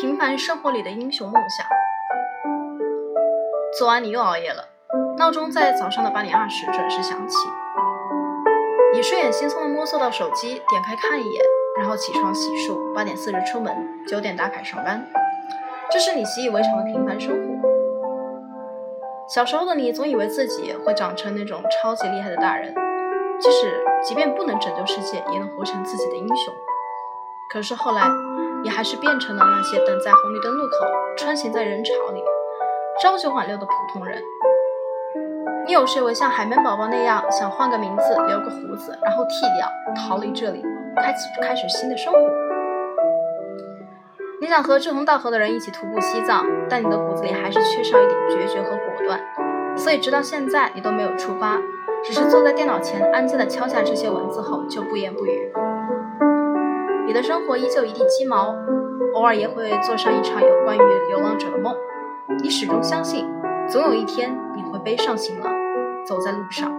平凡生活里的英雄梦想。昨晚你又熬夜了，闹钟在早上的八点二十准时响起。你睡眼惺忪地摸索到手机，点开看一眼，然后起床洗漱，八点四十出门，九点打卡上班。这是你习以为常的平凡生活。小时候的你总以为自己会长成那种超级厉害的大人，即使即便不能拯救世界，也能活成自己的英雄。可是后来，你还是变成了那些等在红绿灯路口、穿行在人潮里、朝九晚六的普通人。你有时也会像海绵宝宝那样，想换个名字、留个胡子，然后剃掉，逃离这里，开启开始新的生活。你想和志同道合的人一起徒步西藏，但你的骨子里还是缺少一点决绝和果断，所以直到现在你都没有出发，只是坐在电脑前安静地敲下这些文字后就不言不语。你的生活依旧一地鸡毛，偶尔也会做上一场有关于流浪者的梦。你始终相信，总有一天你会背上行囊，走在路上。